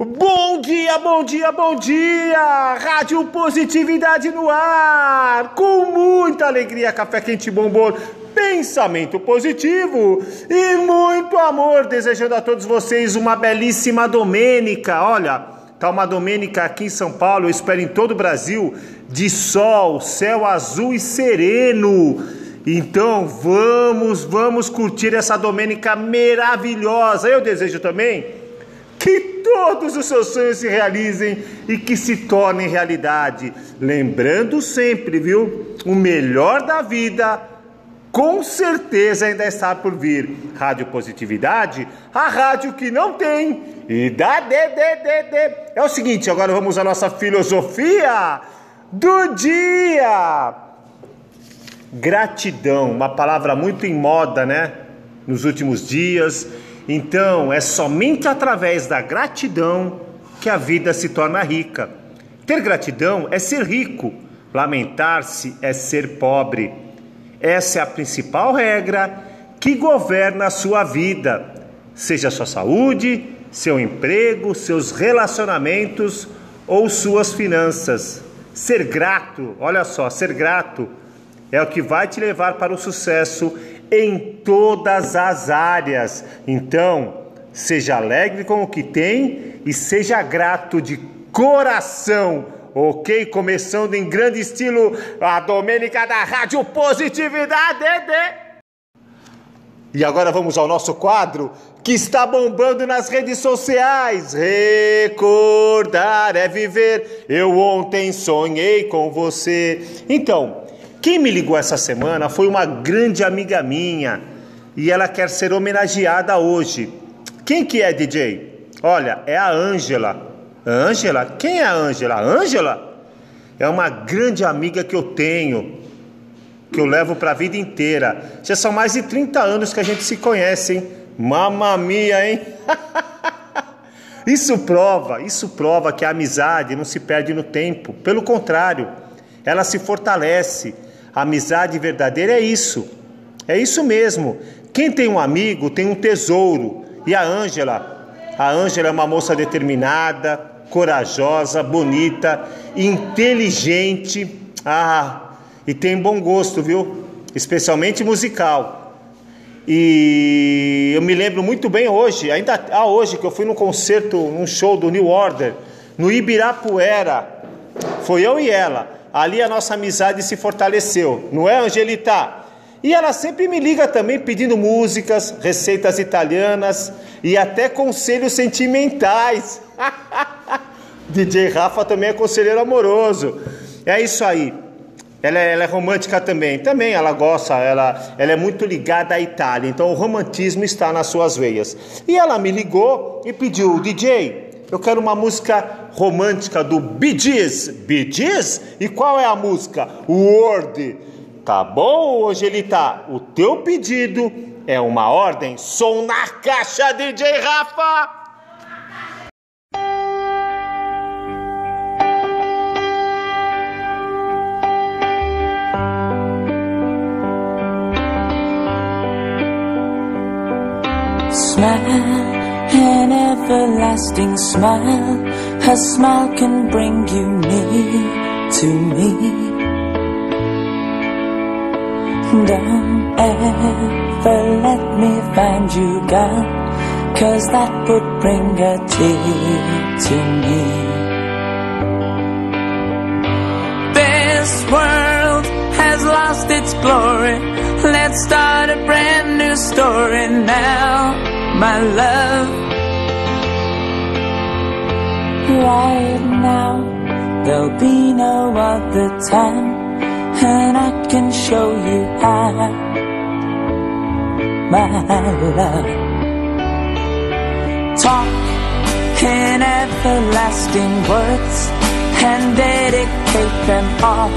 Bom dia, bom dia, bom dia! Rádio Positividade no ar! Com muita alegria, café quente bombom, pensamento positivo e muito amor, desejando a todos vocês uma belíssima domênica. Olha, tá uma domênica aqui em São Paulo, eu espero em todo o Brasil, de sol, céu azul e sereno. Então vamos, vamos curtir essa domênica maravilhosa. Eu desejo também que todos os seus sonhos se realizem e que se tornem realidade. Lembrando sempre, viu? O melhor da vida com certeza ainda está por vir. Rádio Positividade, a rádio que não tem. E dá de, de, de, de. É o seguinte, agora vamos à nossa filosofia do dia. Gratidão, uma palavra muito em moda, né? Nos últimos dias então, é somente através da gratidão que a vida se torna rica. Ter gratidão é ser rico, lamentar-se é ser pobre. Essa é a principal regra que governa a sua vida, seja sua saúde, seu emprego, seus relacionamentos ou suas finanças. Ser grato, olha só, ser grato é o que vai te levar para o sucesso em todas as áreas. Então, seja alegre com o que tem e seja grato de coração. Ok? Começando em grande estilo a Domênica da Rádio Positividade. E agora vamos ao nosso quadro que está bombando nas redes sociais. Recordar é viver. Eu ontem sonhei com você. Então, quem me ligou essa semana foi uma grande amiga minha e ela quer ser homenageada hoje. Quem que é, DJ? Olha, é a Ângela. Ângela? Quem é a Ângela? Ângela é uma grande amiga que eu tenho, que eu levo para a vida inteira. Já são mais de 30 anos que a gente se conhece, hein? Mamma mia, hein? isso prova, isso prova que a amizade não se perde no tempo. Pelo contrário, ela se fortalece amizade verdadeira é isso. É isso mesmo. Quem tem um amigo tem um tesouro. E a Ângela, a Ângela é uma moça determinada, corajosa, bonita, inteligente. Ah, e tem bom gosto, viu? Especialmente musical. E eu me lembro muito bem hoje, ainda ah, hoje que eu fui num concerto, num show do New Order, no Ibirapuera. Foi eu e ela ali a nossa amizade se fortaleceu, não é, Angelita? E ela sempre me liga também pedindo músicas, receitas italianas e até conselhos sentimentais. DJ Rafa também é conselheiro amoroso. É isso aí. Ela é, ela é, romântica também. Também ela gosta, ela, ela é muito ligada à Itália. Então o romantismo está nas suas veias. E ela me ligou e pediu, DJ, eu quero uma música romântica do Bee Gees. Bee Gees? E qual é a música? Word. Tá bom, Angelita? O teu pedido é uma ordem. Som na caixa, DJ Rafa! Everlasting smile. Her smile can bring you near to me. Don't ever let me find you gone, cause that would bring a tear to me. This world has lost its glory. Let's start a brand new story now my love. Right now, there'll be no other time, and I can show you how, my love. Talk in everlasting words and dedicate them all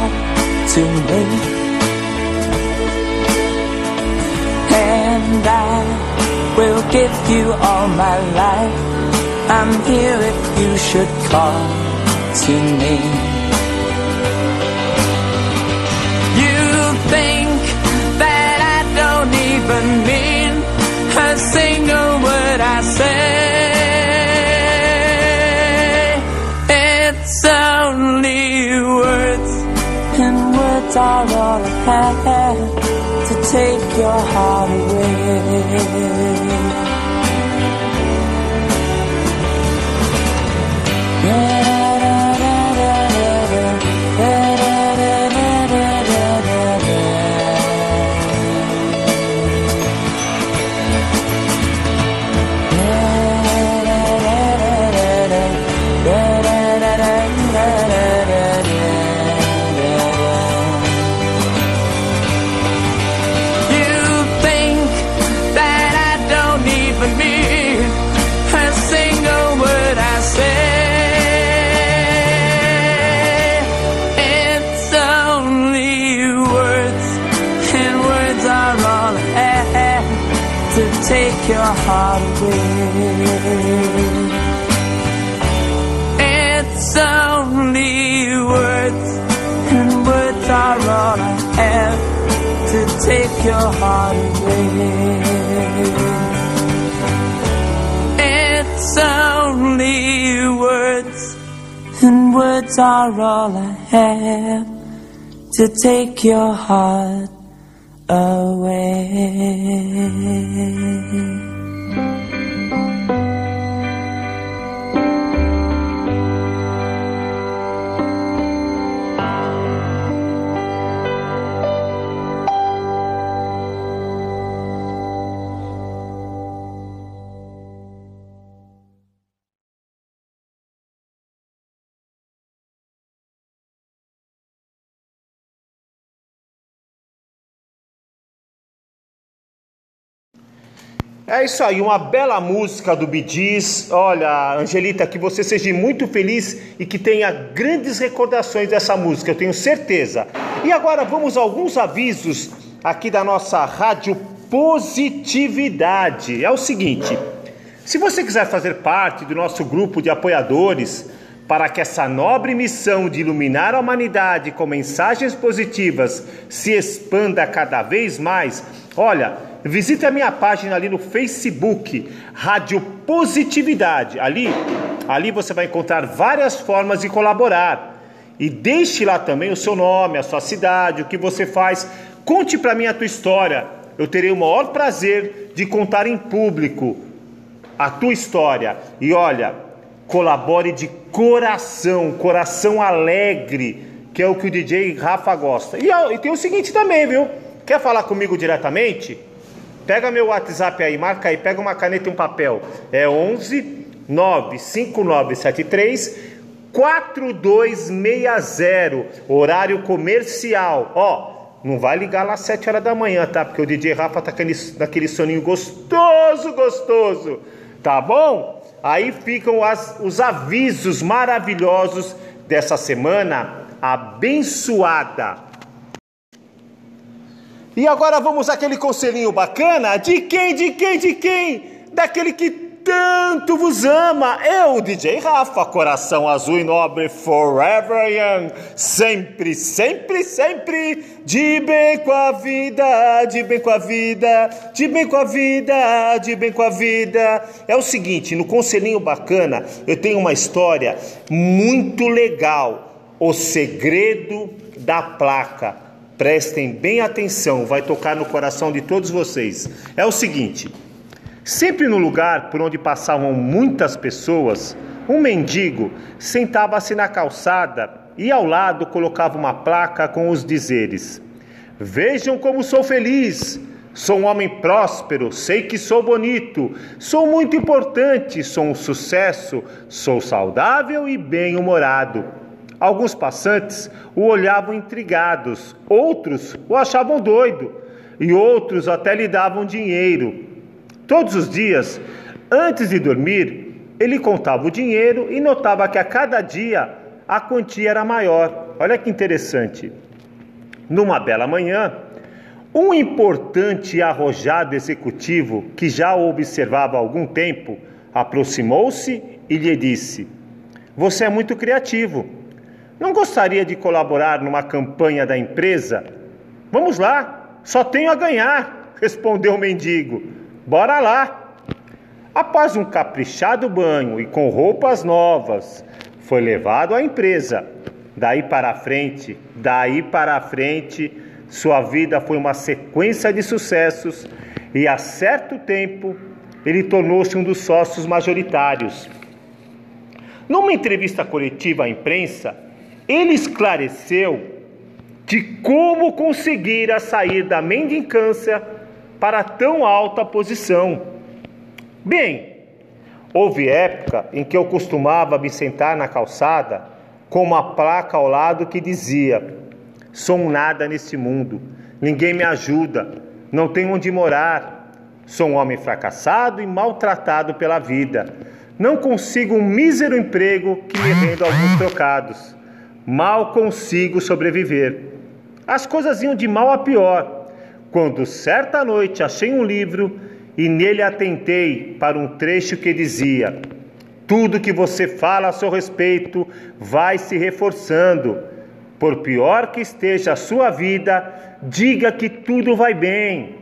to me. And I will give you all my life. I'm here if you should call to me. You think that I don't even mean a single word I say. It's only words, and words are all I have to take your heart away. Take your heart away. It's only words, and words are all I have to take your heart away. É isso aí, uma bela música do Bidis. Olha, Angelita, que você seja muito feliz e que tenha grandes recordações dessa música, eu tenho certeza. E agora vamos a alguns avisos aqui da nossa Rádio Positividade. É o seguinte: se você quiser fazer parte do nosso grupo de apoiadores, para que essa nobre missão de iluminar a humanidade com mensagens positivas se expanda cada vez mais, olha, Visite a minha página ali no Facebook, Rádio Positividade. Ali, ali você vai encontrar várias formas de colaborar. E deixe lá também o seu nome, a sua cidade, o que você faz. Conte para mim a tua história. Eu terei o maior prazer de contar em público a tua história. E olha, colabore de coração, coração alegre, que é o que o DJ Rafa gosta. E, e tem o seguinte também, viu? Quer falar comigo diretamente? Pega meu WhatsApp aí, marca aí, pega uma caneta e um papel. É 11 95973 4260, horário comercial. Ó, não vai ligar lá às 7 horas da manhã, tá? Porque o DJ Rafa tá naquele soninho gostoso, gostoso. Tá bom? Aí ficam as, os avisos maravilhosos dessa semana abençoada. E agora vamos àquele conselhinho bacana de quem, de quem, de quem? Daquele que tanto vos ama. Eu, DJ Rafa, coração azul e nobre, forever young. Sempre, sempre, sempre de bem com a vida, de bem com a vida, de bem com a vida, de bem com a vida. É o seguinte, no conselhinho bacana, eu tenho uma história muito legal. O segredo da placa. Prestem bem atenção, vai tocar no coração de todos vocês. É o seguinte: sempre no lugar por onde passavam muitas pessoas, um mendigo sentava-se na calçada e ao lado colocava uma placa com os dizeres: Vejam como sou feliz. Sou um homem próspero, sei que sou bonito, sou muito importante, sou um sucesso, sou saudável e bem-humorado. Alguns passantes o olhavam intrigados, outros o achavam doido e outros até lhe davam dinheiro. Todos os dias, antes de dormir, ele contava o dinheiro e notava que a cada dia a quantia era maior. Olha que interessante. Numa bela manhã, um importante e arrojado executivo que já o observava há algum tempo aproximou-se e lhe disse: Você é muito criativo. Não gostaria de colaborar numa campanha da empresa? Vamos lá, só tenho a ganhar, respondeu o mendigo. Bora lá. Após um caprichado banho e com roupas novas, foi levado à empresa. Daí para frente, daí para frente, Sua vida foi uma sequência de sucessos e, a certo tempo, ele tornou-se um dos sócios majoritários. Numa entrevista coletiva à imprensa, ele esclareceu de como conseguira sair da mendicância para tão alta posição. Bem, houve época em que eu costumava me sentar na calçada com uma placa ao lado que dizia: Sou um nada neste mundo, ninguém me ajuda, não tenho onde morar, sou um homem fracassado e maltratado pela vida. Não consigo um mísero emprego que me renda alguns trocados. Mal consigo sobreviver. As coisas iam de mal a pior, quando certa noite achei um livro e nele atentei para um trecho que dizia: Tudo que você fala a seu respeito vai se reforçando. Por pior que esteja a sua vida, diga que tudo vai bem.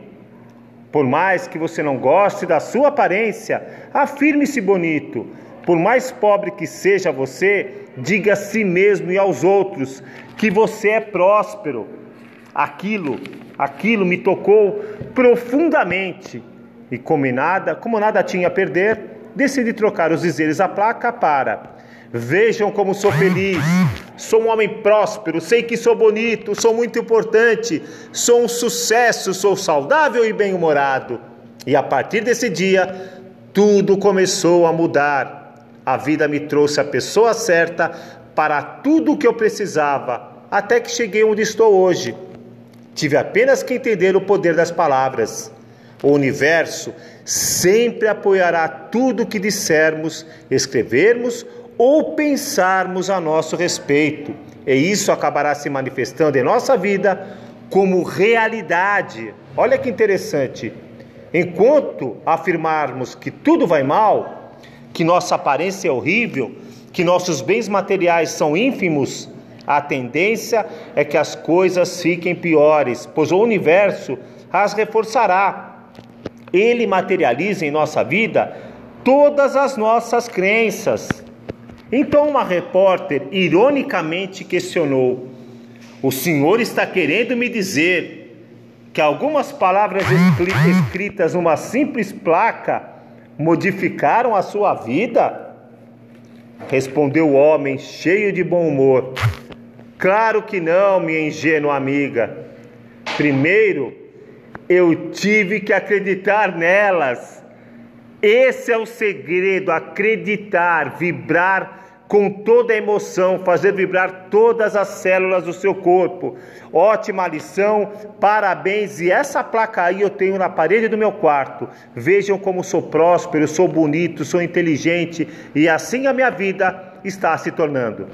Por mais que você não goste da sua aparência, afirme-se bonito. Por mais pobre que seja você, diga a si mesmo e aos outros que você é próspero. Aquilo, aquilo me tocou profundamente e como nada, como nada tinha a perder, decidi trocar os dizeres à placa para Vejam como sou feliz. Sou um homem próspero, sei que sou bonito, sou muito importante, sou um sucesso, sou saudável e bem-humorado. E a partir desse dia, tudo começou a mudar. A vida me trouxe a pessoa certa para tudo o que eu precisava, até que cheguei onde estou hoje. Tive apenas que entender o poder das palavras. O universo sempre apoiará tudo que dissermos, escrevermos ou pensarmos a nosso respeito. E isso acabará se manifestando em nossa vida como realidade. Olha que interessante. Enquanto afirmarmos que tudo vai mal, que nossa aparência é horrível, que nossos bens materiais são ínfimos, a tendência é que as coisas fiquem piores, pois o universo as reforçará. Ele materializa em nossa vida todas as nossas crenças. Então, uma repórter ironicamente questionou: O senhor está querendo me dizer que algumas palavras escritas numa simples placa modificaram a sua vida? Respondeu o homem, cheio de bom humor. Claro que não, minha ingênua amiga. Primeiro, eu tive que acreditar nelas. Esse é o segredo: acreditar, vibrar com toda a emoção, fazer vibrar todas as células do seu corpo. Ótima lição, parabéns. E essa placa aí eu tenho na parede do meu quarto. Vejam como sou próspero, sou bonito, sou inteligente e assim a minha vida está se tornando.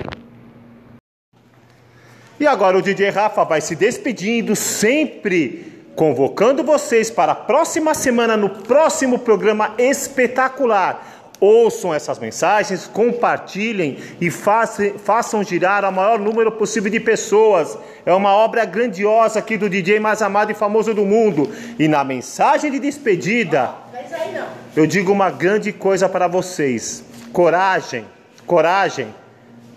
E agora o DJ Rafa vai se despedindo, sempre convocando vocês para a próxima semana no próximo programa espetacular. Ouçam essas mensagens, compartilhem e façam, girar o maior número possível de pessoas. É uma obra grandiosa aqui do DJ mais amado e famoso do mundo. E na mensagem de despedida, eu digo uma grande coisa para vocês: coragem, coragem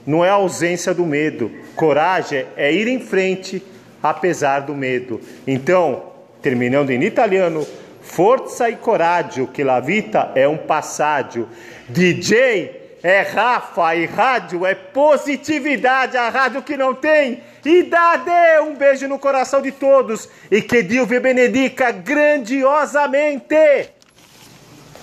não é ausência do medo. Coragem é ir em frente apesar do medo. Então, terminando em italiano, forza e coraggio, que la vita é um passaggio. DJ é Rafa e rádio é positividade, a rádio que não tem idade. Um beijo no coração de todos e que Deus benedica grandiosamente.